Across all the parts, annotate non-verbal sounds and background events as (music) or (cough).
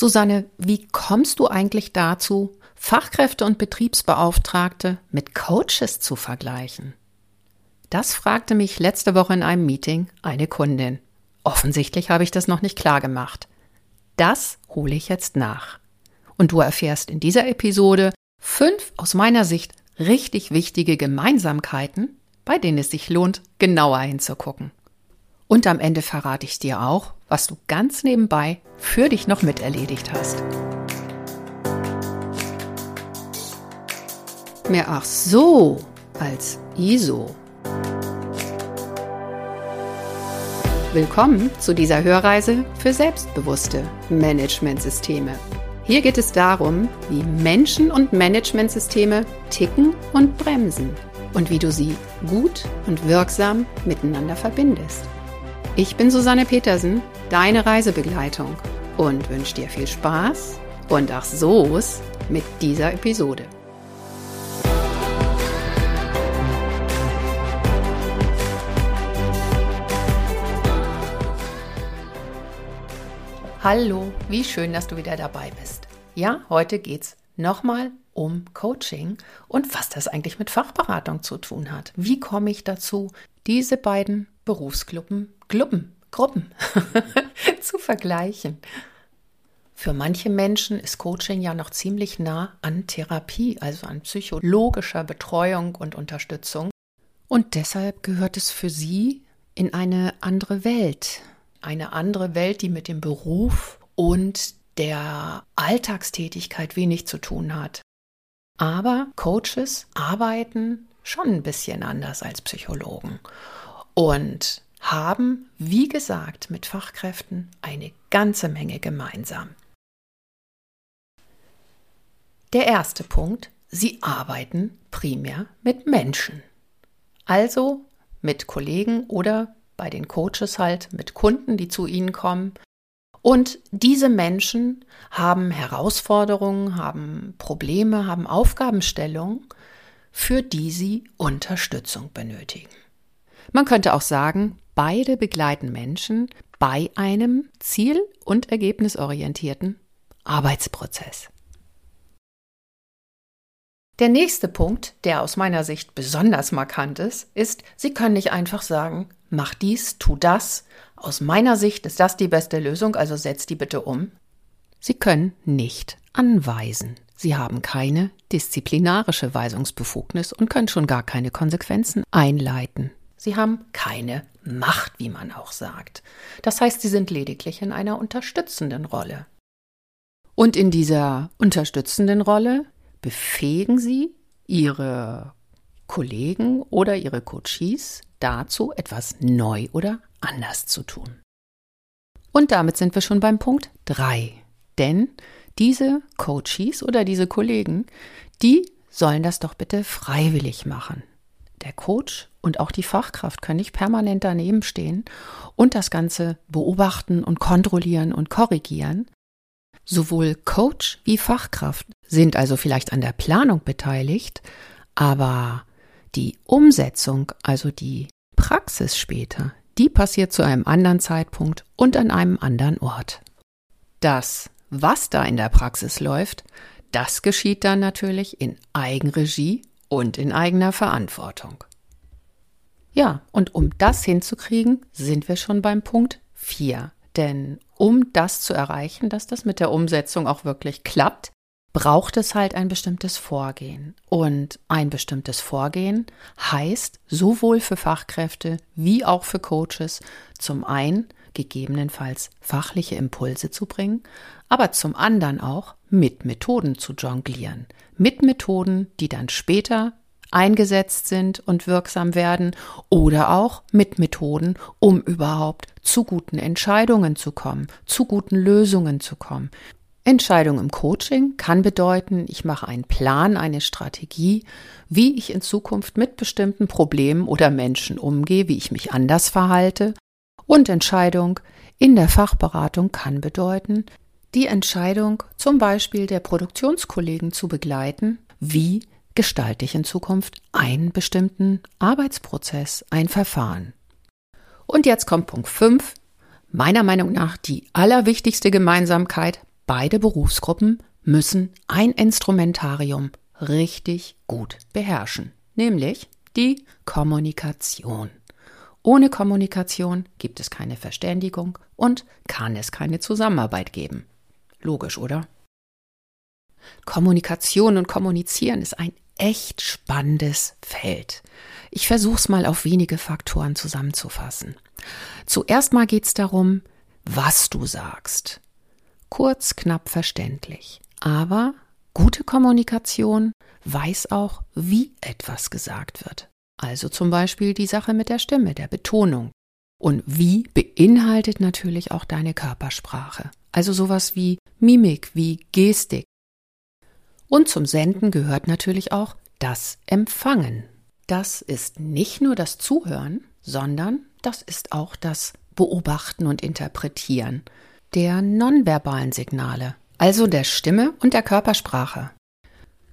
Susanne, wie kommst du eigentlich dazu, Fachkräfte und Betriebsbeauftragte mit Coaches zu vergleichen? Das fragte mich letzte Woche in einem Meeting eine Kundin. Offensichtlich habe ich das noch nicht klar gemacht. Das hole ich jetzt nach. Und du erfährst in dieser Episode fünf aus meiner Sicht richtig wichtige Gemeinsamkeiten, bei denen es sich lohnt, genauer hinzugucken. Und am Ende verrate ich dir auch, was du ganz nebenbei für dich noch miterledigt hast. Mehr ach so als ISO. Willkommen zu dieser Hörreise für selbstbewusste Managementsysteme. Hier geht es darum, wie Menschen und Managementsysteme ticken und bremsen und wie du sie gut und wirksam miteinander verbindest. Ich bin Susanne Petersen, deine Reisebegleitung und wünsche dir viel Spaß und ach so's mit dieser Episode. Hallo, wie schön, dass du wieder dabei bist. Ja, heute geht's nochmal um Coaching und was das eigentlich mit Fachberatung zu tun hat. Wie komme ich dazu, diese beiden Berufsgruppen, Gruppen, Gruppen (laughs) zu vergleichen? Für manche Menschen ist Coaching ja noch ziemlich nah an Therapie, also an psychologischer Betreuung und Unterstützung. Und deshalb gehört es für sie in eine andere Welt. Eine andere Welt, die mit dem Beruf und der Alltagstätigkeit wenig zu tun hat. Aber Coaches arbeiten schon ein bisschen anders als Psychologen und haben, wie gesagt, mit Fachkräften eine ganze Menge gemeinsam. Der erste Punkt, sie arbeiten primär mit Menschen. Also mit Kollegen oder bei den Coaches halt mit Kunden, die zu ihnen kommen, und diese Menschen haben Herausforderungen, haben Probleme, haben Aufgabenstellungen, für die sie Unterstützung benötigen. Man könnte auch sagen, beide begleiten Menschen bei einem ziel- und ergebnisorientierten Arbeitsprozess. Der nächste Punkt, der aus meiner Sicht besonders markant ist, ist, Sie können nicht einfach sagen, mach dies, tu das, aus meiner Sicht ist das die beste Lösung, also setz die bitte um. Sie können nicht anweisen. Sie haben keine disziplinarische Weisungsbefugnis und können schon gar keine Konsequenzen einleiten. Sie haben keine Macht, wie man auch sagt. Das heißt, sie sind lediglich in einer unterstützenden Rolle. Und in dieser unterstützenden Rolle befähigen sie ihre Kollegen oder ihre Coaches dazu, etwas neu oder anders zu tun. Und damit sind wir schon beim Punkt 3. Denn diese Coaches oder diese Kollegen, die sollen das doch bitte freiwillig machen. Der Coach und auch die Fachkraft können nicht permanent daneben stehen und das Ganze beobachten und kontrollieren und korrigieren. Sowohl Coach wie Fachkraft sind also vielleicht an der Planung beteiligt, aber die Umsetzung, also die Praxis später, die passiert zu einem anderen Zeitpunkt und an einem anderen Ort. Das, was da in der Praxis läuft, das geschieht dann natürlich in Eigenregie und in eigener Verantwortung. Ja, und um das hinzukriegen, sind wir schon beim Punkt 4. Denn um das zu erreichen, dass das mit der Umsetzung auch wirklich klappt, braucht es halt ein bestimmtes Vorgehen. Und ein bestimmtes Vorgehen heißt sowohl für Fachkräfte wie auch für Coaches zum einen gegebenenfalls fachliche Impulse zu bringen, aber zum anderen auch mit Methoden zu jonglieren. Mit Methoden, die dann später eingesetzt sind und wirksam werden oder auch mit Methoden, um überhaupt zu guten Entscheidungen zu kommen, zu guten Lösungen zu kommen. Entscheidung im Coaching kann bedeuten, ich mache einen Plan, eine Strategie, wie ich in Zukunft mit bestimmten Problemen oder Menschen umgehe, wie ich mich anders verhalte. Und Entscheidung in der Fachberatung kann bedeuten, die Entscheidung zum Beispiel der Produktionskollegen zu begleiten, wie gestalte ich in Zukunft einen bestimmten Arbeitsprozess, ein Verfahren. Und jetzt kommt Punkt 5, meiner Meinung nach die allerwichtigste Gemeinsamkeit beide Berufsgruppen müssen ein Instrumentarium richtig gut beherrschen, nämlich die Kommunikation. Ohne Kommunikation gibt es keine Verständigung und kann es keine Zusammenarbeit geben. Logisch, oder? Kommunikation und Kommunizieren ist ein echt spannendes Feld. Ich versuche es mal auf wenige Faktoren zusammenzufassen. Zuerst mal geht es darum, was du sagst. Kurz, knapp, verständlich. Aber gute Kommunikation weiß auch, wie etwas gesagt wird. Also zum Beispiel die Sache mit der Stimme, der Betonung. Und wie beinhaltet natürlich auch deine Körpersprache. Also sowas wie Mimik, wie Gestik. Und zum Senden gehört natürlich auch das Empfangen. Das ist nicht nur das Zuhören, sondern das ist auch das Beobachten und Interpretieren der nonverbalen Signale, also der Stimme und der Körpersprache.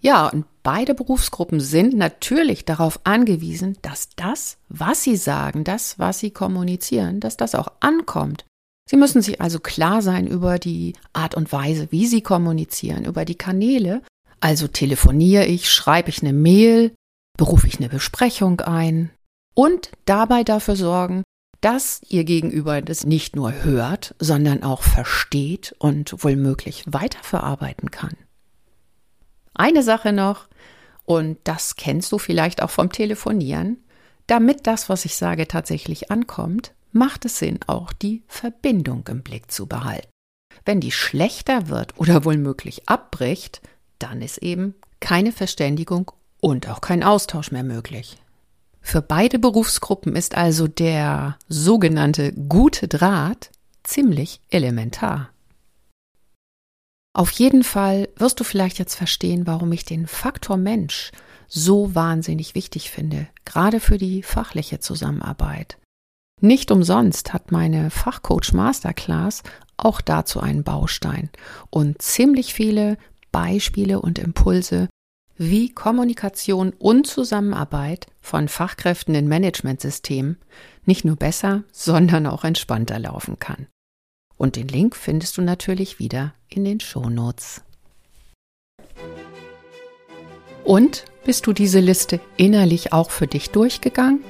Ja, und beide Berufsgruppen sind natürlich darauf angewiesen, dass das, was sie sagen, das, was sie kommunizieren, dass das auch ankommt. Sie müssen sich also klar sein über die Art und Weise, wie sie kommunizieren, über die Kanäle. Also telefoniere ich, schreibe ich eine Mail, berufe ich eine Besprechung ein und dabei dafür sorgen, dass ihr Gegenüber das nicht nur hört, sondern auch versteht und wohlmöglich weiterverarbeiten kann. Eine Sache noch, und das kennst du vielleicht auch vom Telefonieren, damit das, was ich sage, tatsächlich ankommt, macht es Sinn, auch die Verbindung im Blick zu behalten. Wenn die schlechter wird oder wohlmöglich abbricht, dann ist eben keine Verständigung und auch kein Austausch mehr möglich. Für beide Berufsgruppen ist also der sogenannte gute Draht ziemlich elementar. Auf jeden Fall wirst du vielleicht jetzt verstehen, warum ich den Faktor Mensch so wahnsinnig wichtig finde, gerade für die fachliche Zusammenarbeit. Nicht umsonst hat meine Fachcoach Masterclass auch dazu einen Baustein und ziemlich viele Beispiele und Impulse, wie Kommunikation und Zusammenarbeit von Fachkräften in Managementsystemen nicht nur besser, sondern auch entspannter laufen kann. Und den Link findest du natürlich wieder in den Shownotes. Und bist du diese Liste innerlich auch für dich durchgegangen?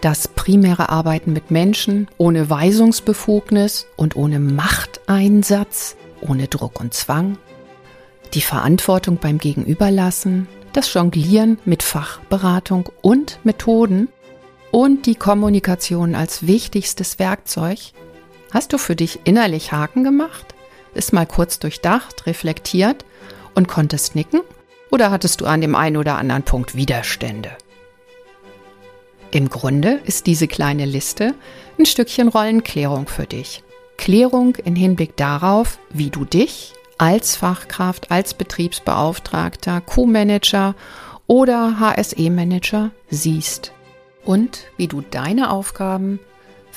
Das primäre Arbeiten mit Menschen ohne Weisungsbefugnis und ohne Machteinsatz, ohne Druck und Zwang, die Verantwortung beim Gegenüberlassen, das Jonglieren mit Fachberatung und Methoden und die Kommunikation als wichtigstes Werkzeug Hast du für dich innerlich Haken gemacht? Ist mal kurz durchdacht, reflektiert und konntest nicken? Oder hattest du an dem einen oder anderen Punkt Widerstände? Im Grunde ist diese kleine Liste ein Stückchen Rollenklärung für dich. Klärung in Hinblick darauf, wie du dich als Fachkraft, als Betriebsbeauftragter, Q-Manager oder HSE-Manager siehst und wie du deine Aufgaben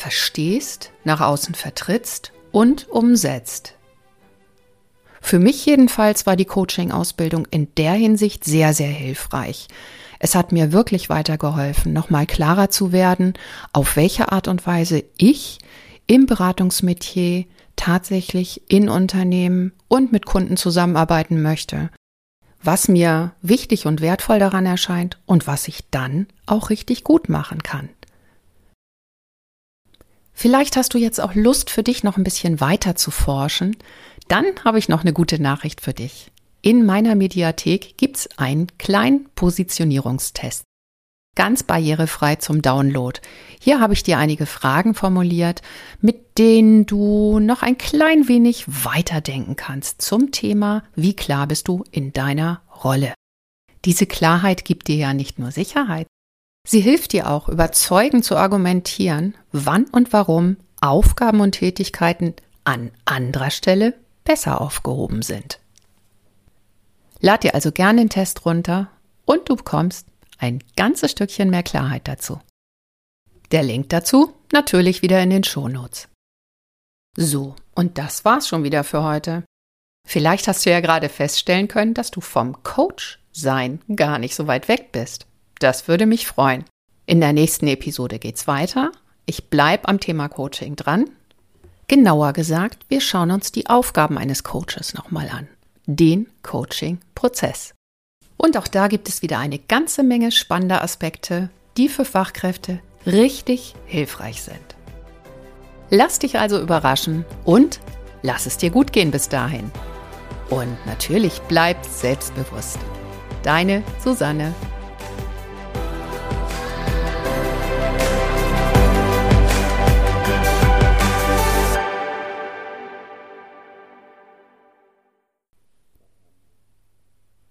verstehst, nach außen vertrittst und umsetzt. Für mich jedenfalls war die Coaching-Ausbildung in der Hinsicht sehr, sehr hilfreich. Es hat mir wirklich weitergeholfen, nochmal klarer zu werden, auf welche Art und Weise ich im Beratungsmetier tatsächlich in Unternehmen und mit Kunden zusammenarbeiten möchte, was mir wichtig und wertvoll daran erscheint und was ich dann auch richtig gut machen kann. Vielleicht hast du jetzt auch Lust für dich noch ein bisschen weiter zu forschen. Dann habe ich noch eine gute Nachricht für dich. In meiner Mediathek gibt's einen kleinen Positionierungstest. Ganz barrierefrei zum Download. Hier habe ich dir einige Fragen formuliert, mit denen du noch ein klein wenig weiterdenken kannst zum Thema, wie klar bist du in deiner Rolle. Diese Klarheit gibt dir ja nicht nur Sicherheit, Sie hilft dir auch, überzeugend zu argumentieren, wann und warum Aufgaben und Tätigkeiten an anderer Stelle besser aufgehoben sind. Lad dir also gerne den Test runter und du bekommst ein ganzes Stückchen mehr Klarheit dazu. Der Link dazu natürlich wieder in den Shownotes. So, und das war's schon wieder für heute. Vielleicht hast du ja gerade feststellen können, dass du vom Coach sein gar nicht so weit weg bist. Das würde mich freuen. In der nächsten Episode geht's weiter. Ich bleibe am Thema Coaching dran. Genauer gesagt, wir schauen uns die Aufgaben eines Coaches nochmal an. Den Coaching-Prozess. Und auch da gibt es wieder eine ganze Menge spannender Aspekte, die für Fachkräfte richtig hilfreich sind. Lass dich also überraschen und lass es dir gut gehen bis dahin. Und natürlich bleib selbstbewusst. Deine Susanne